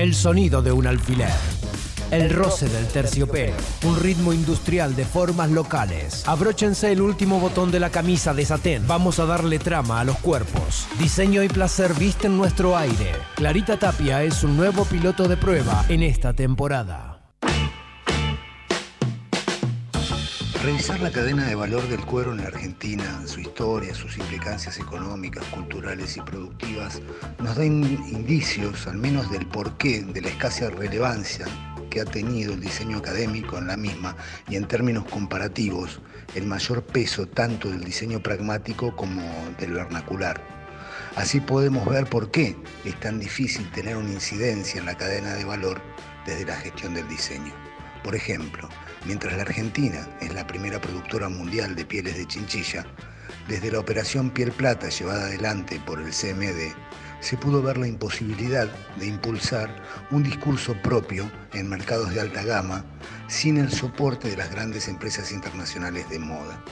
El sonido de un alfiler. El roce del terciopelo, un ritmo industrial de formas locales. Abróchense el último botón de la camisa de satén. Vamos a darle trama a los cuerpos. Diseño y placer visten nuestro aire. Clarita Tapia es un nuevo piloto de prueba en esta temporada. Revisar la cadena de valor del cuero en Argentina, su historia, sus implicancias económicas, culturales y productivas, nos da indicios, al menos del porqué de la escasa relevancia que ha tenido el diseño académico en la misma y en términos comparativos, el mayor peso tanto del diseño pragmático como del vernacular. Así podemos ver por qué es tan difícil tener una incidencia en la cadena de valor desde la gestión del diseño. Por ejemplo, Mientras la Argentina es la primera productora mundial de pieles de chinchilla, desde la operación Piel Plata llevada adelante por el CMD, se pudo ver la imposibilidad de impulsar un discurso propio en mercados de alta gama sin el soporte de las grandes empresas internacionales de moda.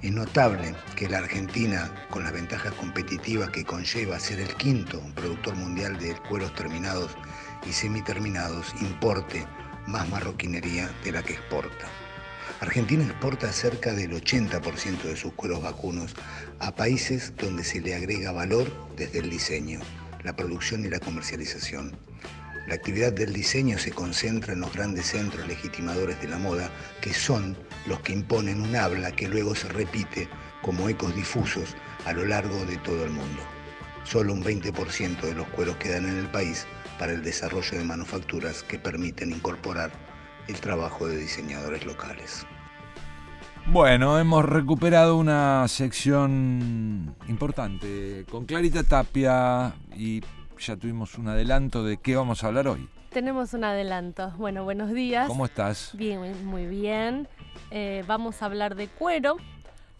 Es notable que la Argentina, con las ventajas competitivas que conlleva ser el quinto productor mundial de cueros terminados y semiterminados, importe más marroquinería de la que exporta. Argentina exporta cerca del 80% de sus cueros vacunos a países donde se le agrega valor desde el diseño, la producción y la comercialización. La actividad del diseño se concentra en los grandes centros legitimadores de la moda, que son los que imponen un habla que luego se repite como ecos difusos a lo largo de todo el mundo. Solo un 20% de los cueros quedan en el país para el desarrollo de manufacturas que permiten incorporar el trabajo de diseñadores locales. Bueno, hemos recuperado una sección importante con Clarita Tapia y ya tuvimos un adelanto de qué vamos a hablar hoy. Tenemos un adelanto. Bueno, buenos días. ¿Cómo estás? Bien, muy bien. Eh, vamos a hablar de cuero.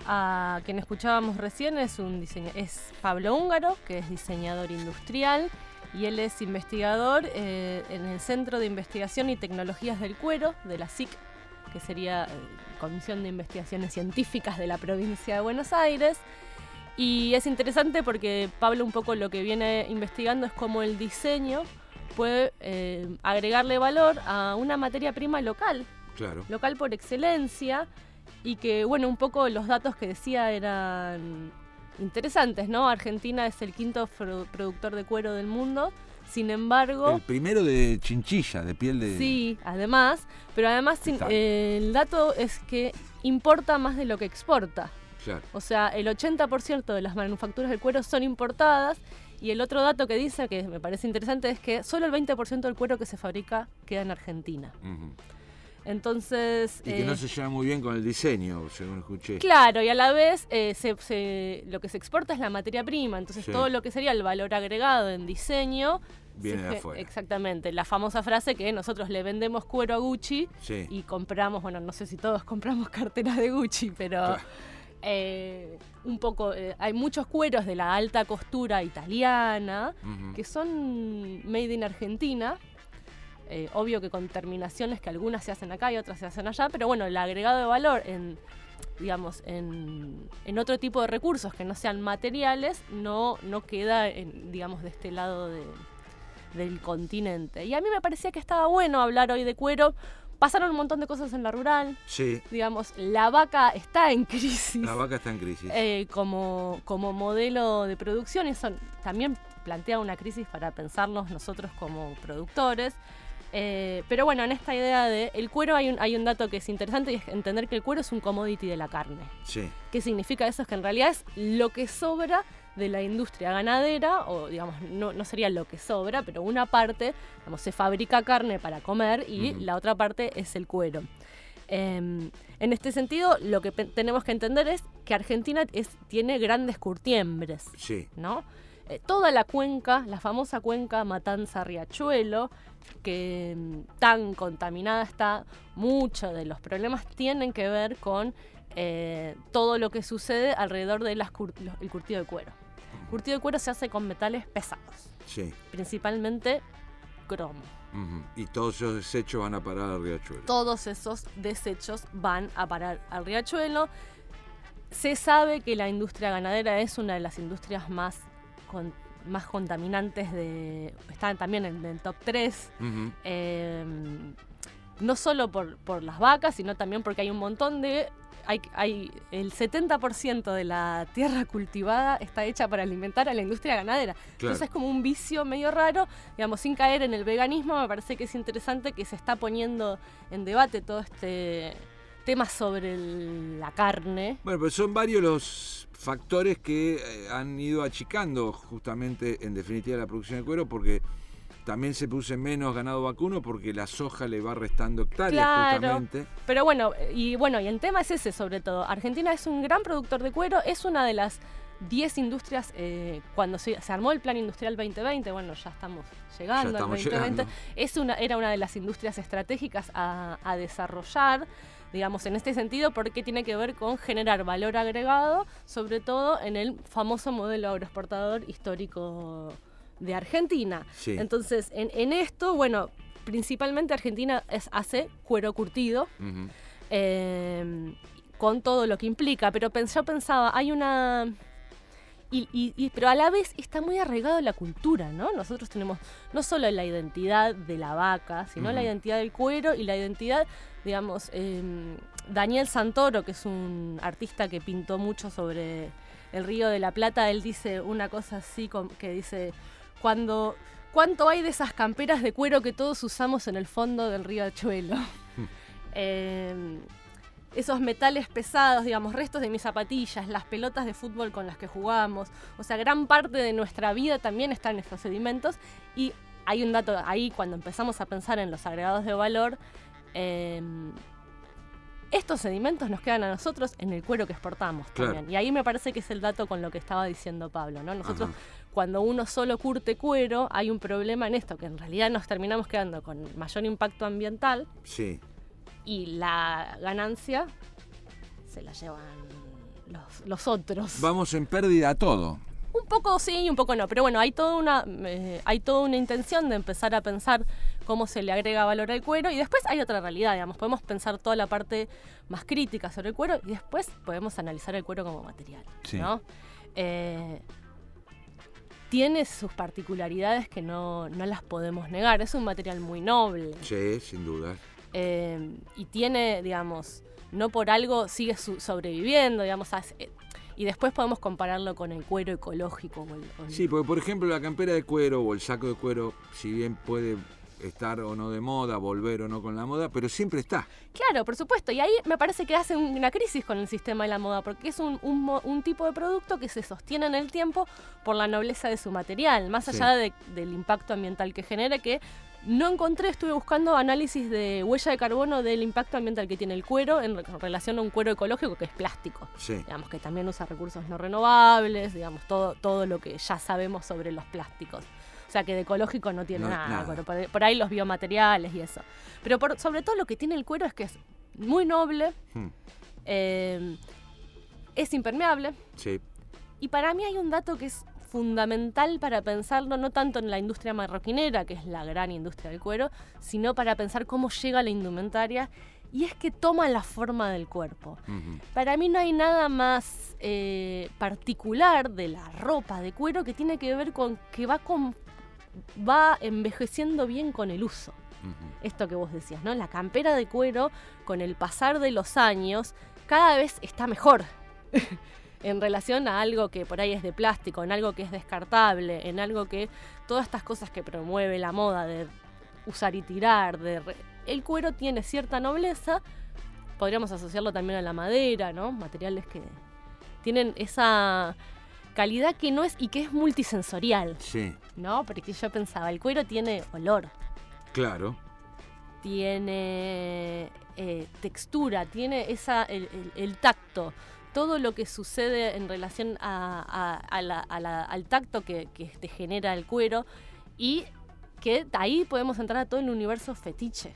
A quien escuchábamos recién es un diseño, es Pablo Húngaro, que es diseñador industrial y él es investigador eh, en el Centro de Investigación y Tecnologías del Cuero de la SIC, que sería eh, Comisión de Investigaciones Científicas de la provincia de Buenos Aires. Y es interesante porque Pablo un poco lo que viene investigando es cómo el diseño puede eh, agregarle valor a una materia prima local, claro. local por excelencia, y que bueno, un poco los datos que decía eran interesantes, ¿no? Argentina es el quinto productor de cuero del mundo. Sin embargo. El primero de chinchilla, de piel de. Sí, además. Pero además, el dato es que importa más de lo que exporta. Claro. O sea, el 80% de las manufacturas del cuero son importadas. Y el otro dato que dice, que me parece interesante, es que solo el 20% del cuero que se fabrica queda en Argentina. Entonces. Y que no eh, se lleva muy bien con el diseño, según escuché. Claro, y a la vez eh, lo que se exporta es la materia prima, entonces todo lo que sería el valor agregado en diseño. Viene de afuera. Exactamente, la famosa frase que nosotros le vendemos cuero a Gucci y compramos, bueno, no sé si todos compramos carteras de Gucci, pero. Eh, un poco, hay muchos cueros de la alta costura italiana que son made in Argentina, eh, obvio que con terminaciones que algunas se hacen acá y otras se hacen allá, pero bueno, el agregado de valor en digamos, en, otro tipo de recursos que no sean materiales, no, no queda, en, digamos, de este lado del continente. Y a mí me parecía que estaba bueno hablar hoy de cuero. Pasaron un montón de cosas en la rural. Sí. Digamos, la vaca está en crisis. La vaca está en crisis. Eh, como, como modelo de producción. Y eso también plantea una crisis para pensarnos nosotros como productores. Eh, pero bueno, en esta idea de el cuero hay un, hay un dato que es interesante y es entender que el cuero es un commodity de la carne. Sí. ¿Qué significa eso? Es que en realidad es lo que sobra de la industria ganadera, o digamos, no, no sería lo que sobra, pero una parte, digamos, se fabrica carne para comer y la otra parte es el cuero. Em, en este sentido, lo que tenemos que entender es que Argentina es, tiene grandes curtiembres, sí. ¿no? Eh, toda la cuenca, la famosa cuenca Matanza-Riachuelo, que mm, tan contaminada está, muchos de los problemas tienen que ver con eh, todo lo que sucede alrededor del curtido de cuero. El curtido de cuero se hace con metales pesados, sí. principalmente cromo. Y todos esos desechos van a parar al riachuelo. Todos esos desechos van a parar al riachuelo. Se sabe que la industria ganadera es una de las industrias más más contaminantes de. están también en el top 3. Em, no solo por, por las vacas, sino también porque hay un montón de hay, el 70% de la tierra cultivada está hecha para alimentar a la industria ganadera. Entonces es como un vicio medio raro, digamos, sin caer en el veganismo, me parece que es interesante que se está poniendo en debate todo este tema sobre la carne. Bueno, pero son varios los factores que eh, han ido achicando justamente en definitiva la producción de cuero porque también se produce menos ganado vacuno porque la soja le va restando hectáreas justamente. Pero bueno, y bueno, y el tema es ese sobre todo. Argentina es un gran productor de cuero, es una de las 10 industrias, eh, cuando se, armó el Plan Industrial 2020, bueno, ya estamos llegando al 2020, Es una, era una de las industrias estratégicas a, a desarrollar digamos, en este sentido, porque tiene que ver con generar valor agregado, sobre todo en el famoso modelo agroexportador histórico de Argentina. Entonces, en, esto, bueno, principalmente Argentina es, hace cuero curtido. Em, con todo lo que implica, pero yo pensaba, hay una... Y, pero a la vez está muy arraigado la cultura, ¿no? Nosotros tenemos no solo la identidad de la vaca, sino la identidad del cuero y la identidad, digamos, em, Daniel Santoro, que es un artista que pintó mucho sobre el río de la Plata, él dice una cosa así que dice, cuando cuánto hay de esas camperas de cuero que todos usamos en el fondo del río Achuelo. Em, esos metales pesados, digamos, restos de mis zapatillas, las pelotas de fútbol con las que jugamos. O sea, gran parte de nuestra vida también está en estos sedimentos. Y hay un dato ahí cuando empezamos a pensar en los agregados de valor. Em, estos sedimentos nos quedan a nosotros en el cuero que exportamos también. Y ahí me parece que es el dato con lo que estaba diciendo Pablo, ¿no? Nosotros cuando uno solo curte cuero, hay un problema en esto, que en realidad nos terminamos quedando con mayor impacto ambiental. Sí. Y la ganancia se la llevan los, otros. Vamos en pérdida a todo. Un poco sí y un poco no, pero bueno, hay toda una eh, hay toda una intención de empezar a pensar cómo se le agrega valor al cuero y después hay otra realidad, digamos, podemos pensar toda la parte más crítica sobre el cuero y después podemos analizar el cuero como material, ¿no? Eh, tiene sus particularidades que no, no, las podemos negar. Es un material muy noble. Sí, sin duda. Eh, y tiene, digamos, no por algo sigue sobreviviendo, digamos. Eh, y después podemos compararlo con el cuero ecológico. Sí, porque por ejemplo la campera de cuero o el saco de cuero, si bien puede estar o no de moda, volver o no con la moda, pero siempre está. Claro, por supuesto. Y ahí me parece que hace una crisis con el sistema de la moda, porque es un, un, tipo de producto que se sostiene en el tiempo por la nobleza de su material, más allá del impacto ambiental que genera, que no encontré, estuve buscando análisis de huella de carbono del impacto ambiental que tiene el cuero en relación a un cuero ecológico que es plástico. Digamos que también usa recursos no renovables, digamos, todo, todo lo que ya sabemos sobre los plásticos. O sea que de ecológico no tiene nada. por, ahí los biomateriales y eso. Pero sobre todo lo que tiene el cuero es que es muy noble, hmm. eh, es impermeable. Sí. Y para mí hay un dato que es fundamental para pensarlo, no tanto en la industria marroquinera, que es la gran industria del cuero, sino para pensar cómo llega la indumentaria y es que toma la forma del cuerpo. Para mí no hay nada más eh, particular de la ropa de cuero que tiene que ver con que va con va envejeciendo bien con el uso. Esto que vos decías, ¿no? La campera de cuero, con el pasar de los años, cada vez está mejor. en relación a algo que por ahí es de plástico, en algo que es descartable, en algo que todas estas cosas que promueve la moda de usar y tirar, de el cuero tiene cierta nobleza, podríamos asociarlo también a la madera, ¿no? Materiales que tienen esa calidad que no es y que es multisensorial. Sí. ¿No? Porque yo pensaba, el cuero tiene olor. Claro. Tiene eh, textura, tiene esa el, tacto. Todo lo que sucede en relación al tacto que, te genera el cuero y que ahí podemos entrar a todo el universo fetiche.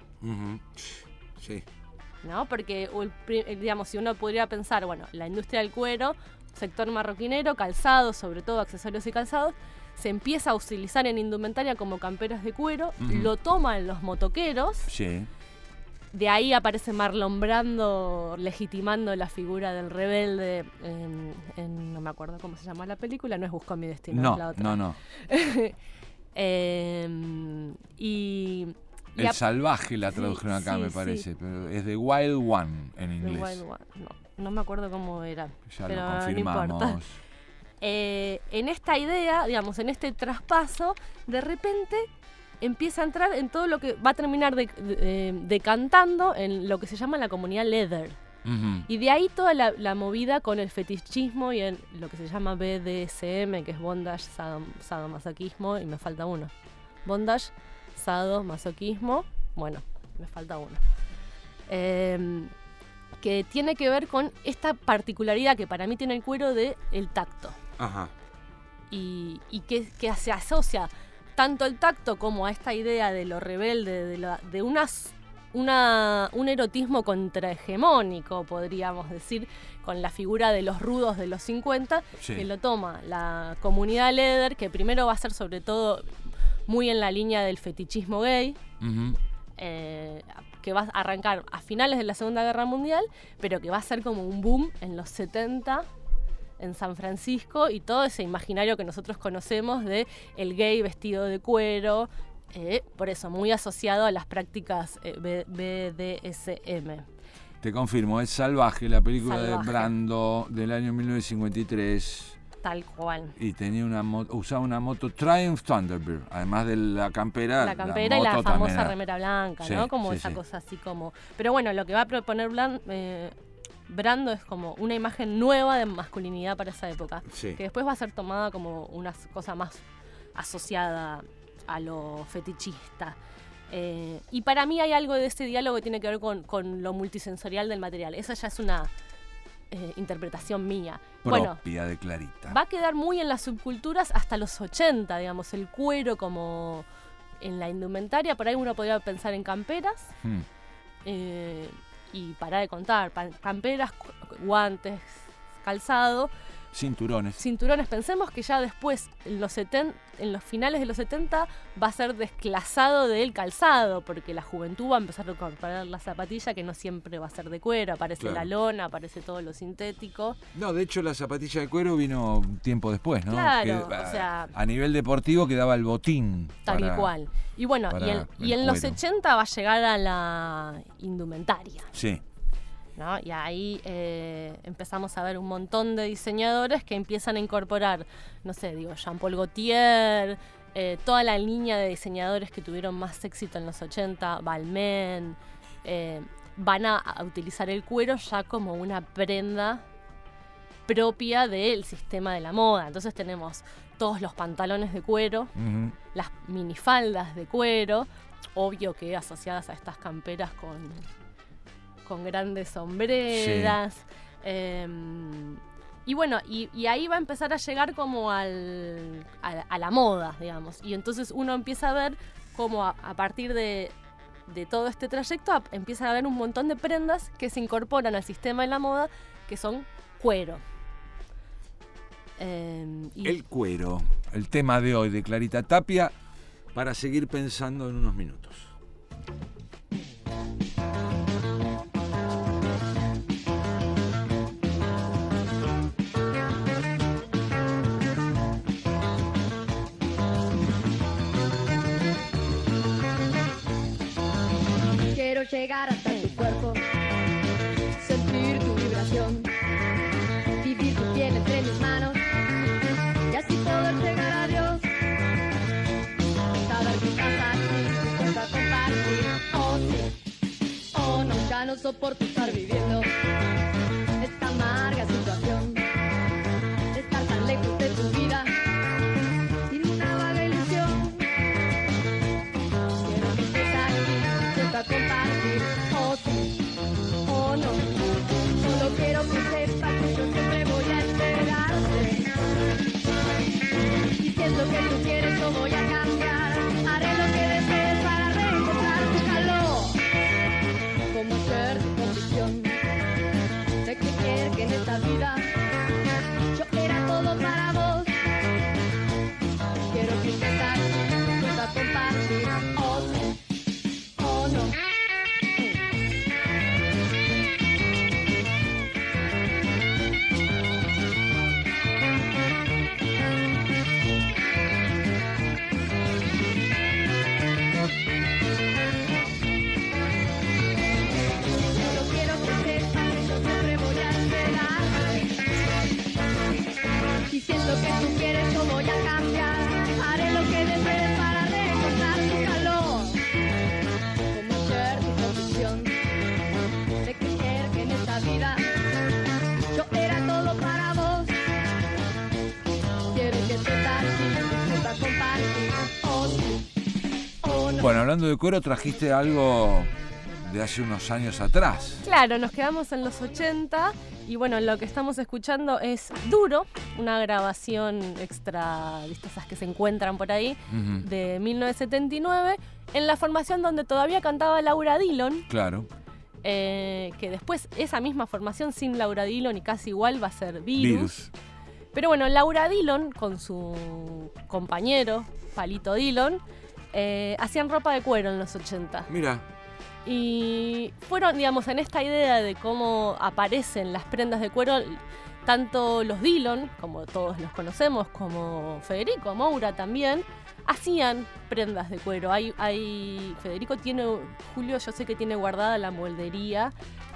Sí. ¿No? Porque, digamos, si uno podría pensar, bueno, la industria del cuero sector marroquinero, calzados, sobre todo accesorios y calzados, se empieza a utilizar en indumentaria como camperas de cuero, lo toman los motoqueros. Sí. de ahí aparece Marlon Brando legitimando la figura del rebelde en, no me acuerdo cómo se llama la película, no es Busco mi destino, no, es la otra. No, no. Em, y, El salvaje la tradujeron acá, me parece, pero es The Wild One en inglés. Wild One. No, no, me acuerdo cómo era. Ya pero lo confirmamos. No importa. Eh, en esta idea, digamos, en este traspaso, de repente empieza a entrar en todo lo que va a terminar decantando en lo que se llama la comunidad leather. Y de ahí toda la, movida con el fetichismo y en lo que se llama BDSM, que es bondage, sadomasoquismo, y me falta uno. Bondage, sadomasoquismo, bueno, me falta uno. Em, que tiene que ver con esta particularidad que para mí tiene el cuero de el tacto. Ajá. Y, que, que se asocia tanto el tacto como a esta idea de lo rebelde, de, de unas, una, un erotismo contrahegemónico, podríamos decir, con la figura de los rudos de los 50, que lo toma la comunidad Leder, que primero va a ser sobre todo muy en la línea del fetichismo gay. Eh, que va a arrancar a finales de la Segunda Guerra Mundial, pero que va a ser como un boom en los 70 en San Francisco y todo ese imaginario que nosotros conocemos de el gay vestido de cuero, eh, por eso muy asociado a las prácticas eh, BDSM. Te confirmo, es Salvaje, la película de Brando del año 1953. Tal cual. Y tenía una usaba una moto Triumph Thunderbird, además de la campera. La campera y la famosa remera blanca, ¿no? Como esa cosa así como. Pero bueno, lo que va a proponer Bland, eh, Brando es como una imagen nueva de masculinidad para esa época, que después va a ser tomada como una cosa más asociada a lo fetichista. Eh, y para mí hay algo de ese diálogo que tiene que ver con, lo multisensorial del material. Esa ya es una eh, interpretación mía. Propia de Clarita. Va a quedar muy en las subculturas hasta los 80, digamos, el cuero como en la indumentaria. Por ahí uno podría pensar en camperas. Hmm. Eh, y para de contar, camperas, guantes, calzado. Cinturones. Cinturones. Pensemos que ya después, en los, en los finales de los 70, va a ser desclasado del calzado, porque la juventud va a empezar a comprar la zapatilla, que no siempre va a ser de cuero. Aparece la lona, aparece todo lo sintético. No, de hecho, la zapatilla de cuero vino un tiempo después, ¿no? Claro, o sea. A nivel deportivo quedaba el botín. Tal y cual. Y bueno, y, en los 80 va a llegar a la indumentaria. Sí. Y ahí eh, empezamos a ver un montón de diseñadores que empiezan a incorporar, no sé, digo, Jean-Paul Gaultier, eh, toda la línea de diseñadores que tuvieron más éxito en los 80, Balmain, eh, van a, utilizar el cuero ya como una prenda propia del sistema de la moda. Entonces tenemos todos los pantalones de cuero, las minifaldas de cuero, obvio que asociadas a estas camperas con con grandes sombreras. Em, y bueno, y, ahí va a empezar a llegar como al, a, la moda, digamos. Y entonces uno empieza a ver cómo a, partir de, todo este trayecto empieza a haber un montón de prendas que se incorporan al sistema de la moda que son cuero. Em, el cuero, el tema de hoy de Clarita Tapia, para seguir pensando en unos minutos. Llegar hasta tu cuerpo, sentir tu vibración, vivir tu piel entre mis manos y así poder llegar a Dios. Saber que estás aquí, dispuesto a compartir, oh sí, oh no, ya no soporto estar viviendo Bueno, hablando de cuero, trajiste algo de hace unos años atrás. Claro, nos quedamos en los 80 y bueno, lo que estamos escuchando es Duro, una grabación extra, ¿viste? esas que se encuentran por ahí, de 1979, en la formación donde todavía cantaba Laura Dillon. Claro. Eh, que después esa misma formación sin Laura Dillon y casi igual va a ser Virus. Pero bueno, Laura Dillon con su compañero, Palito Dillon, eh, hacían ropa de cuero en los 80. Mira. Y fueron, digamos, en esta idea de cómo aparecen las prendas de cuero, tanto los Dillon, como todos los conocemos, como Federico Moura también, hacían prendas de cuero. Hay, hay, Federico tiene, Julio, yo sé que tiene guardada la moldería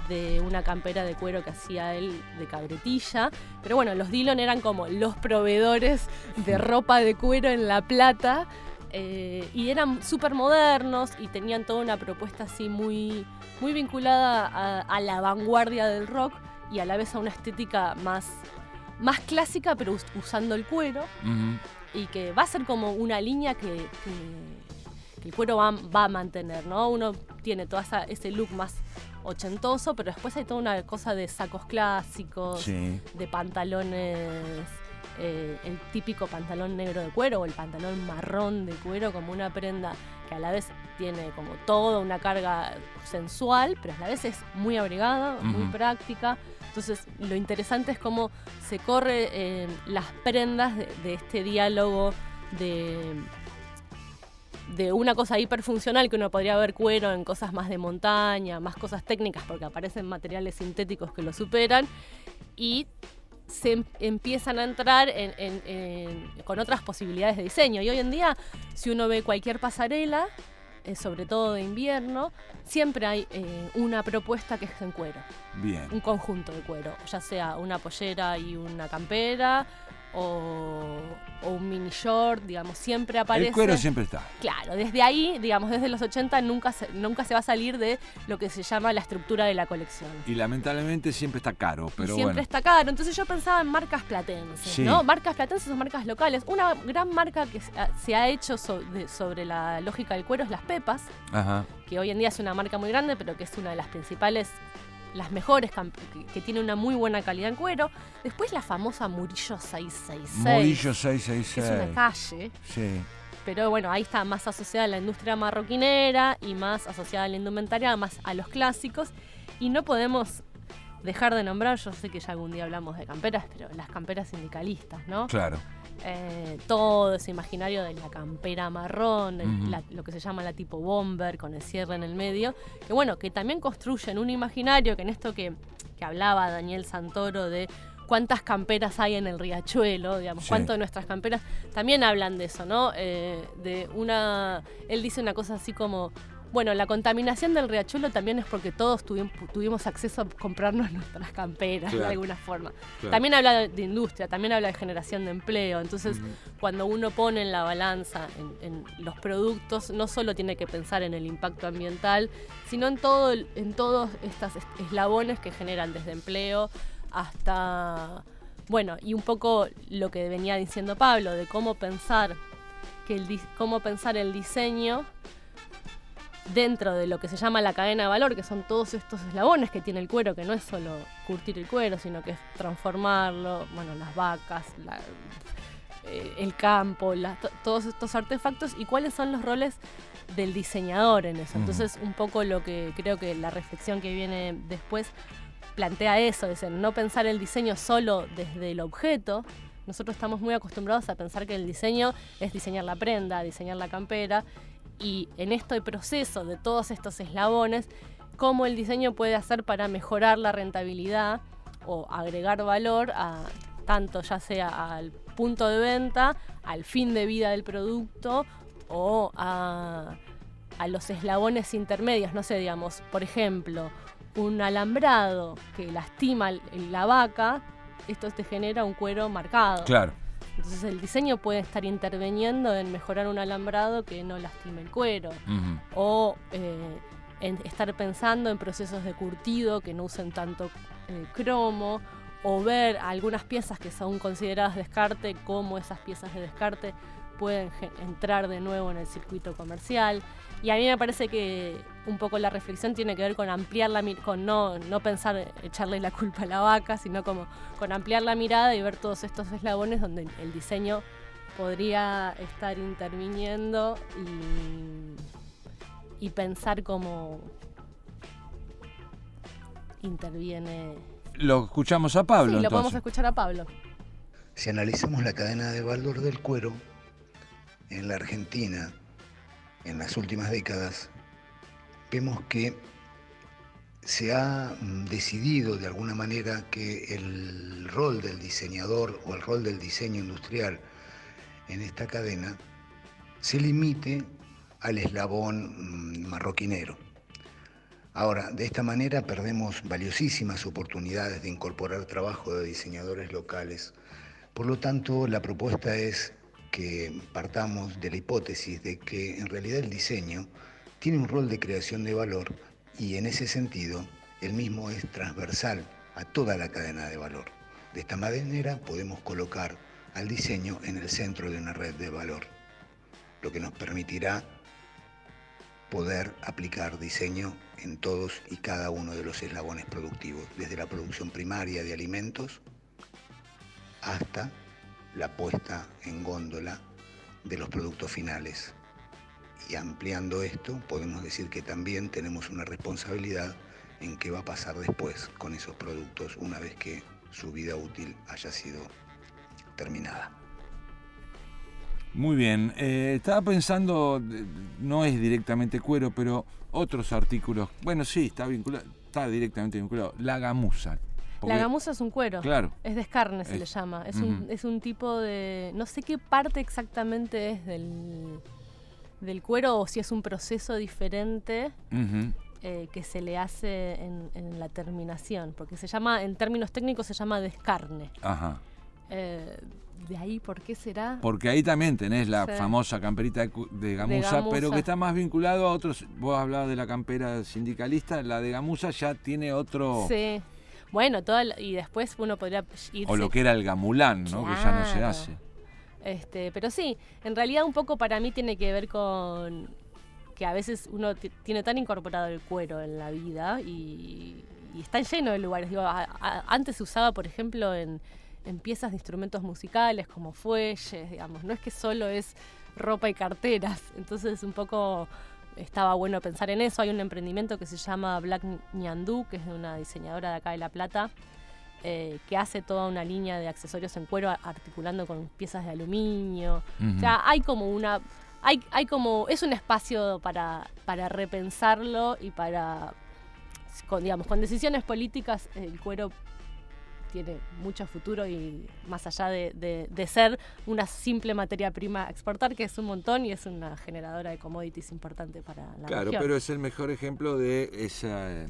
de una campera de cuero que hacía él de cabretilla. Pero bueno, los Dillon eran como los proveedores de ropa de cuero en La Plata. Eh, y eran súper modernos y tenían toda una propuesta así muy, muy vinculada a, la vanguardia del rock y a la vez a una estética más, más clásica, pero usando el cuero. Y que va a ser como una línea que, el cuero va, a mantener, ¿no? Uno tiene todo ese look más ochentoso, pero después hay toda una cosa de sacos clásicos, de pantalones eh, el típico pantalón negro de cuero o el pantalón marrón de cuero como una prenda que a la vez tiene como toda una carga sensual, pero a la vez es muy abrigada, muy práctica. Entonces lo interesante es cómo se corre eh, las prendas de, este diálogo de, de una cosa hiperfuncional que uno podría ver cuero en cosas más de montaña, más cosas técnicas porque aparecen materiales sintéticos que lo superan y se em, empiezan a entrar con otras posibilidades de diseño. Y hoy en día, si uno ve cualquier pasarela, eh, sobre todo de invierno, siempre hay eh, una propuesta que es en cuero. Bien. Un conjunto de cuero, ya sea una pollera y una campera, o, un mini short, digamos, siempre aparece. El cuero siempre está. Claro, desde ahí, digamos, desde los 80 nunca se, nunca se va a salir de lo que se llama la estructura de la colección. Y lamentablemente siempre está caro, pero siempre está caro. Entonces yo pensaba en marcas platenses, ¿no? Marcas platenses o marcas locales. Una gran marca que se ha hecho sobre la lógica del cuero es Las Pepas, que hoy en día es una marca muy grande, pero que es una de las principales las mejores, que, tiene una muy buena calidad en cuero. Después la famosa Murillo 666. Murillo 666. es una calle. Sí. Pero bueno, ahí está más asociada a la industria marroquinera y más asociada a la indumentaria, más a los clásicos. Y no podemos dejar de nombrar, yo sé que ya algún día hablamos de camperas, pero las camperas sindicalistas, ¿no? Claro. Eh, todo ese imaginario de la campera marrón, lo que se llama la tipo bomber con el cierre en el medio, que bueno, que también construyen un imaginario que en esto que, hablaba Daniel Santoro de cuántas camperas hay en el riachuelo, digamos, cuánto de nuestras camperas también hablan de eso, ¿no? Eh, de una, él dice una cosa así como bueno, la contaminación del riachuelo también es porque todos tuvimos, acceso a comprarnos nuestras camperas de alguna forma. También habla de industria, también habla de generación de empleo. Entonces, cuando uno pone en la balanza en, los productos, no solo tiene que pensar en el impacto ambiental, sino en, todo, en todos estos eslabones que generan desde empleo hasta, bueno, y un poco lo que venía diciendo Pablo, de cómo pensar, que el, cómo pensar el diseño dentro de lo que se llama la cadena de valor, que son todos estos eslabones que tiene el cuero, que no es solo curtir el cuero, sino que es transformarlo, bueno, las vacas, eh, el campo, todos estos artefactos y cuáles son los roles del diseñador en eso. Entonces, un poco lo que creo que la reflexión que viene después plantea eso, es no pensar el diseño solo desde el objeto, nosotros estamos muy acostumbrados a pensar que el diseño es diseñar la prenda, diseñar la campera, y en este proceso de todos estos eslabones, cómo el diseño puede hacer para mejorar la rentabilidad o agregar valor a tanto ya sea al punto de venta, al fin de vida del producto o a, los eslabones intermedios, no sé, digamos, por ejemplo, un alambrado que lastima la vaca, esto te genera un cuero marcado. Claro. Entonces el diseño puede estar interviniendo en mejorar un alambrado que no lastime el cuero. O eh, en estar pensando en procesos de curtido que no usen tanto eh, cromo. O ver algunas piezas que son consideradas descarte, cómo esas piezas de descarte pueden entrar de nuevo en el circuito comercial. Y a mí me parece que un poco la reflexión tiene que ver con ampliar la con no, no pensar echarle la culpa a la vaca, sino como con ampliar la mirada y ver todos estos eslabones donde el diseño podría estar interviniendo y, y pensar cómo interviene. Lo escuchamos a Pablo. Sí, lo podemos escuchar a Pablo. Si analizamos la cadena de valor del cuero en la Argentina en las últimas décadas, vemos que se ha mm, decidido de alguna manera que el rol del diseñador o el rol del diseño industrial en esta cadena se limite al eslabón mm, marroquinero. Ahora, de esta manera perdemos valiosísimas oportunidades de incorporar trabajo de diseñadores locales. Por lo tanto, la propuesta es que partamos de la hipótesis de que en realidad el diseño tiene un rol de creación de valor y en ese sentido el mismo es transversal a toda la cadena de valor. De esta manera podemos colocar al diseño en el centro de una red de valor, lo que nos permitirá poder aplicar diseño en todos y cada uno de los eslabones productivos, desde la producción primaria de alimentos hasta la puesta en góndola de los productos finales. Y ampliando esto, podemos decir que también tenemos una responsabilidad en qué va a pasar después con esos productos una vez que su vida útil haya sido terminada. Muy bien, eh, estaba pensando, no es directamente cuero, pero otros artículos, bueno, sí, está vinculado, está directamente vinculado, la gamuza, la gamuza es un cuero. Claro. Es de escarne, se le llama. Es, un, es un tipo de. No sé qué parte exactamente es del, del cuero o si es un proceso diferente. Eh, que se le hace en, la terminación, porque se llama, en términos técnicos, se llama descarne. Ajá. Eh, de ahí, ¿por qué será? Porque ahí también tenés la famosa camperita de, gamuza, pero que está más vinculado a otros. Vos hablabas de la campera sindicalista, la de gamuza ya tiene otro. Sí. Bueno, toda y después uno podría irse. O lo que era el gamulán, ¿no? Que ya no se hace. Este, pero sí, en realidad un poco para mí tiene que ver con que a veces uno tiene tan incorporado el cuero en la vida y, está lleno de lugares. Antes se usaba, por ejemplo, en, en piezas de instrumentos musicales como fuelles, digamos. No es que solo es ropa y carteras. Entonces un poco estaba bueno pensar en eso. Hay un emprendimiento que se llama Black Ñandú, que es de una diseñadora de acá de La Plata, eh, que hace toda una línea de accesorios en cuero articulando con piezas de aluminio. O sea, hay como una... Hay, hay como... Es un espacio para, para repensarlo y para... Con, digamos, con decisiones políticas el cuero tiene mucho futuro y más allá de, ser una simple materia prima a exportar, que es un montón y es una generadora de commodities importante para la Claro, región. pero es el mejor ejemplo de esa,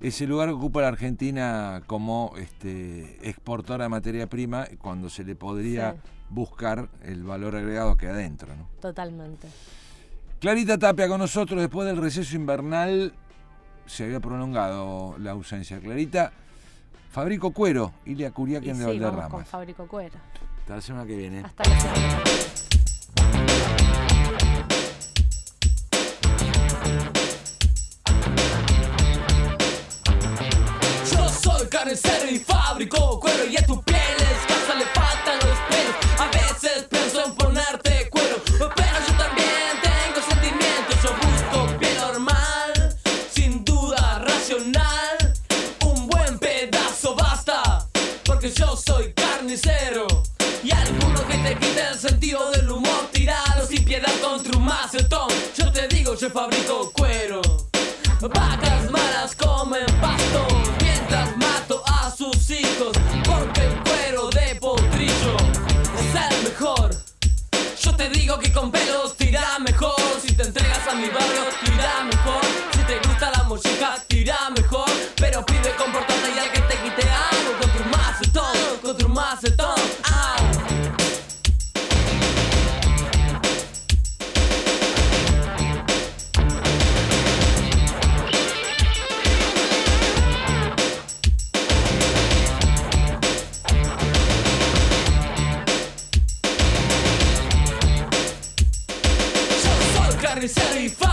ese lugar que ocupa la Argentina como este, exportora de materia prima cuando se le podría buscar el valor agregado que adentro. ¿no? Totalmente. Clarita Tapia con nosotros después del receso invernal. Se había prolongado la ausencia. Clarita, Fabrico Cuero, Ilia Curiaquen de sí, Valderrama. con Fabrico Cuero. Hasta la semana que viene. Hasta la semana. insanity. Fuck Yo